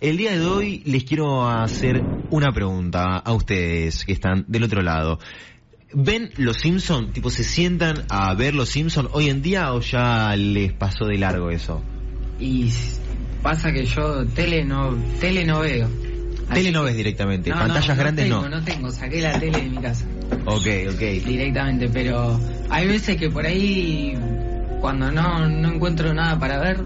El día de hoy les quiero hacer una pregunta a ustedes que están del otro lado. ¿Ven los Simpson? Tipo, ¿se sientan a ver los Simpson hoy en día o ya les pasó de largo eso? Y pasa que yo tele no, tele no veo. Tele no ves directamente, No, pantallas no, no grandes tengo, no. No tengo, saqué la tele de mi casa Ok, ok. directamente, pero hay veces que por ahí, cuando no, no encuentro nada para ver,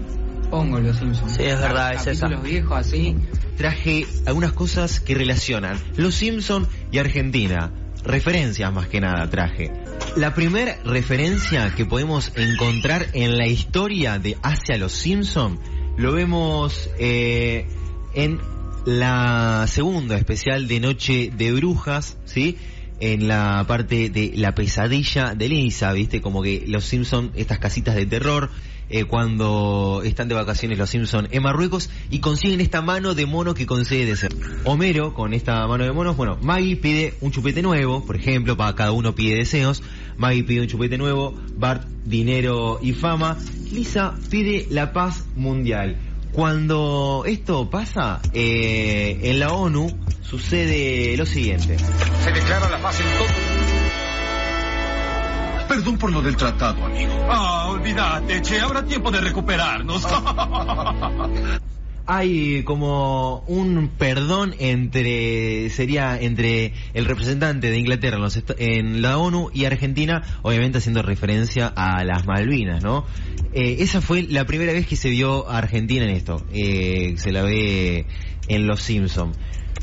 pongo los Simpsons. Sí, es verdad, es esa. Capítulos viejos así. Traje algunas cosas que relacionan los Simpson y Argentina. Referencias más que nada traje. La primera referencia que podemos encontrar en la historia de Hacia los Simpson lo vemos eh, en la segunda especial de Noche de Brujas, ¿sí? En la parte de la pesadilla de Lisa, ¿viste? Como que los Simpson, estas casitas de terror, eh, cuando están de vacaciones los Simpson en Marruecos y consiguen esta mano de mono que concede ser. Homero, con esta mano de monos, bueno, Maggie pide un chupete nuevo, por ejemplo, para cada uno pide deseos. Maggie pide un chupete nuevo, Bart dinero y fama, Lisa pide la paz mundial. Cuando esto pasa, eh, en la ONU sucede lo siguiente. Se declara la paz. Perdón por lo del tratado, amigo. Ah, olvídate, che, habrá tiempo de recuperarnos. hay como un perdón entre sería entre el representante de Inglaterra en, los en la ONU y Argentina, obviamente haciendo referencia a las Malvinas, ¿no? Eh, esa fue la primera vez que se vio a Argentina en esto, eh, se la ve en Los Simpson.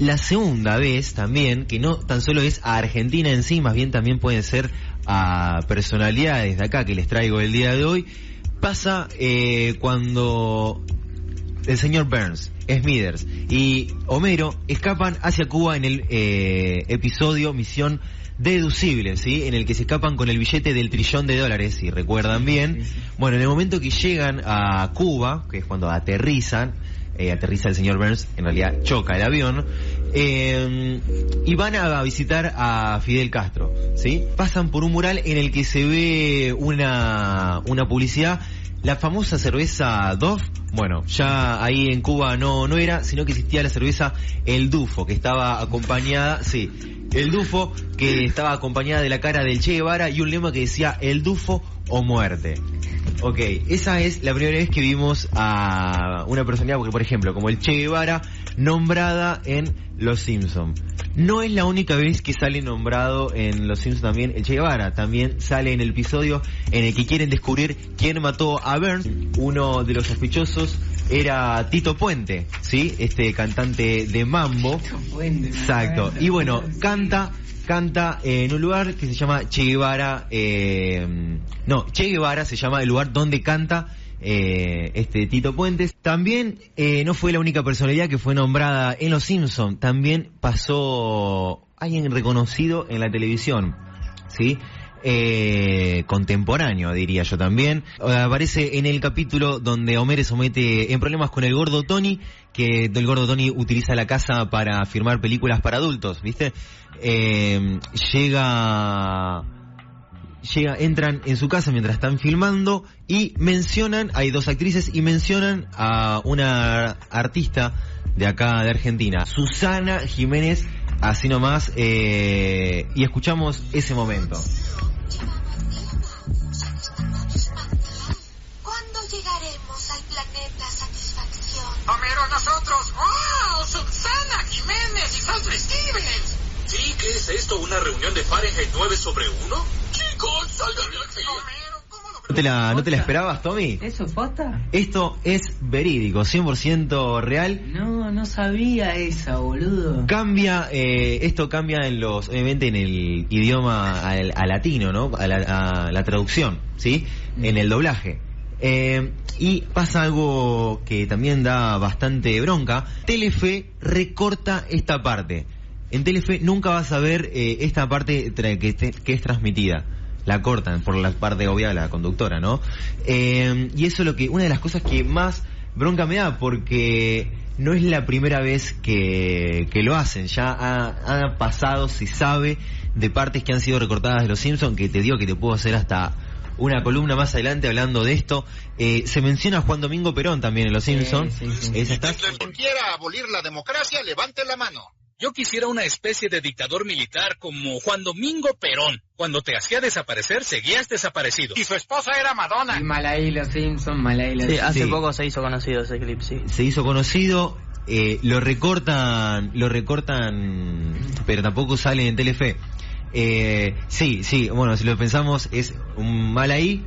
La segunda vez también, que no tan solo es a Argentina en sí, más bien también pueden ser a personalidades de acá que les traigo el día de hoy, pasa eh, cuando el señor Burns, Smithers y Homero escapan hacia Cuba en el eh, episodio Misión Deducible, ¿sí? En el que se escapan con el billete del trillón de dólares, si recuerdan bien. Bueno, en el momento que llegan a Cuba, que es cuando aterrizan, eh, aterriza el señor Burns, en realidad choca el avión, eh, y van a visitar a Fidel Castro, ¿sí? Pasan por un mural en el que se ve una, una publicidad la famosa cerveza Dove, bueno, ya ahí en Cuba no, no era, sino que existía la cerveza El Dufo, que estaba acompañada, sí, El Dufo, que estaba acompañada de la cara del Che Guevara y un lema que decía El Dufo o muerte. Ok, esa es la primera vez que vimos a una personalidad, porque por ejemplo, como el Che Guevara, nombrada en Los Simpson. No es la única vez que sale nombrado en Los Simpsons también el Che Guevara. También sale en el episodio en el que quieren descubrir quién mató a Burns. Uno de los sospechosos era Tito Puente, ¿sí? Este cantante de mambo. Exacto. Y bueno, canta canta en un lugar que se llama Che Guevara, eh, no, Che Guevara se llama el lugar donde canta eh, este Tito Puentes. También eh, no fue la única personalidad que fue nombrada en Los Simpson, también pasó alguien reconocido en la televisión, ¿sí? Eh, contemporáneo, diría yo también. Aparece en el capítulo donde Homer se somete en problemas con el gordo Tony, que el gordo Tony utiliza la casa para firmar películas para adultos, ¿viste? Eh, llega llega, entran en su casa mientras están filmando y mencionan, hay dos actrices y mencionan a una artista de acá de Argentina, Susana Jiménez, así nomás, eh, y escuchamos ese momento. ¿Cuándo llegaremos al planeta Satisfacción? Homero, nosotros. ¡Wow! Susana Jiménez y Sandra Stevens. Sí, ¿qué es esto? ¿Una reunión de Fahrenheit 9 sobre 1? Chicos, salgan de aquí. Homero, ¿cómo lo ¿No te la, no te la esperabas, Tommy? ¿Eso es posta? Esto es verídico, 100% real. No, no sabía esa, boludo. Cambia, eh, esto cambia en los, obviamente en el idioma al, a latino, ¿no? A la, a la traducción, ¿sí? En el doblaje. Eh, y pasa algo que también da bastante bronca. Telefe recorta esta parte. En Telefe nunca vas a ver eh, esta parte que es transmitida. La cortan por la parte obvia de la conductora, ¿no? Eh, y eso es lo que, una de las cosas que más bronca me da, porque no es la primera vez que, que lo hacen. Ya ha, ha pasado, se sabe, de partes que han sido recortadas de los Simpsons, que te digo que te puedo hacer hasta una columna más adelante hablando de esto. Eh, se menciona a Juan Domingo Perón también en Los Sí, Simpsons. sí, sí. Esa está- Quien quiera abolir la democracia, levante la mano. Yo quisiera una especie de dictador militar como Juan Domingo Perón. Cuando te hacía desaparecer, seguías desaparecido. Y su esposa era Madonna. Y mal ahí los Simpsons, mal ahí los Sí, hace Sí. poco se hizo conocido ese clip, sí. se hizo conocido, eh, lo recortan, lo recortan, pero tampoco sale en Telefe. Eh, sí, sí, bueno, si lo pensamos es un mal ahí,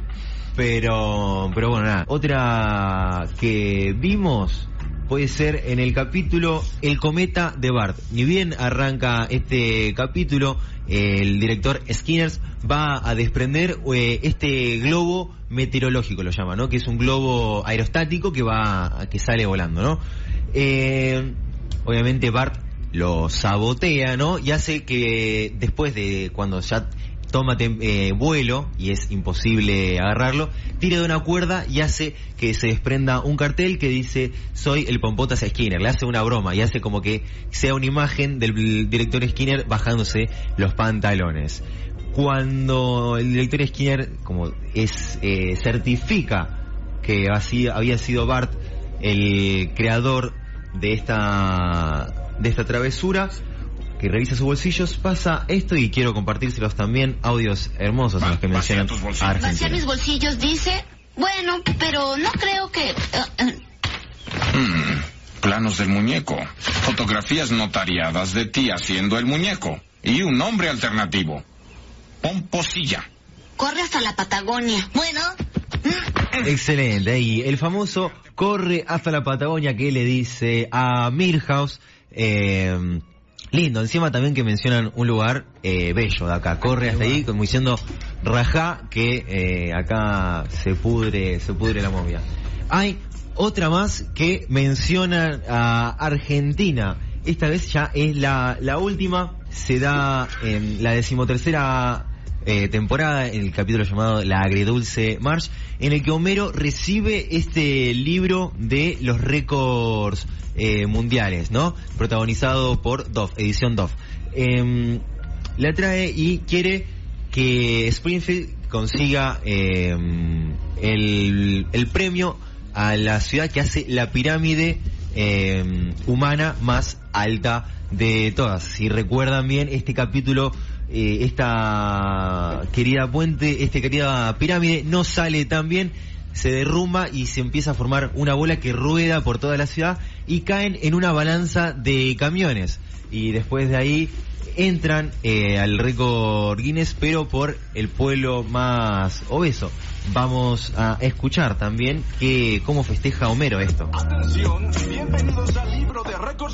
pero, pero bueno, nada. Otra que vimos puede ser en el capítulo El cometa de Bart. Ni bien arranca este capítulo, el director Skinners va a desprender eh, este globo meteorológico, lo llama, ¿no? Que es un globo aerostático que va, que sale volando, ¿no? Eh, obviamente Bart lo sabotea, ¿no? Y hace que después de cuando ya toma eh, vuelo y es imposible agarrarlo, tira de una cuerda y hace que se desprenda un cartel que dice soy el Pompotas Skinner, le hace una broma y hace como que sea una imagen del director Skinner bajándose los pantalones. Cuando el director Skinner como es eh, certifica que había sido Bart el creador de esta de esta travesura que revisa sus bolsillos pasa esto y quiero compartírselos también audios hermosos en los que mencionan a Vaciar Argentina. mis bolsillos, dice. Bueno, pero no creo que... eh, Hmm, Planos del muñeco. Fotografías notariadas de ti haciendo el muñeco. Y un nombre alternativo. Pomposilla. corre hasta la Patagonia. Bueno, Excelente. Y el famoso corre hasta la Patagonia que le dice a Milhouse. eh, lindo, encima también que mencionan un lugar eh, bello de acá. Corre hasta ahí como diciendo rajá que eh, acá se pudre, se pudre la momia. Hay otra más que menciona a Argentina. Esta vez ya es la, la última. Se da en la decimotercera eh, temporada, en el capítulo llamado La Agridulce March, en el que Homero recibe este libro de los récords eh, mundiales, ¿no? Protagonizado por Dove, edición Dove. Em, la trae y quiere que Springfield consiga em, el, el premio a la ciudad que hace la pirámide em, humana más alta de todas. Si recuerdan bien, este capítulo, eh, esta querida puente, esta querida pirámide no sale tan bien, se derrumba y se empieza a formar una bola que rueda por toda la ciudad y caen en una balanza de camiones. Y después de ahí entran eh, al récord Guinness, pero por el pueblo más obeso. Vamos a escuchar también que cómo festeja Homero esto. Atención,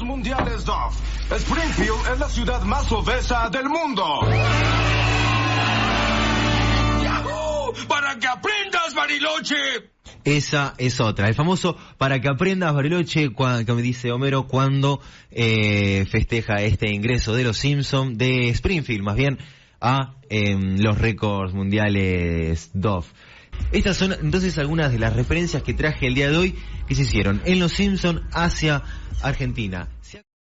de récords mundiales Dove. Springfield es la ciudad más obesa del mundo. ¡Para que aprendas, Bariloche! Esa es otra. El famoso para que aprendas Bariloche, que me dice Homero cuando eh, festeja este ingreso de los Simpson de Springfield, más bien a em, los récords mundiales Dove. Estas son entonces algunas de las referencias que traje el día de hoy que se hicieron en los Simpson hacia Argentina.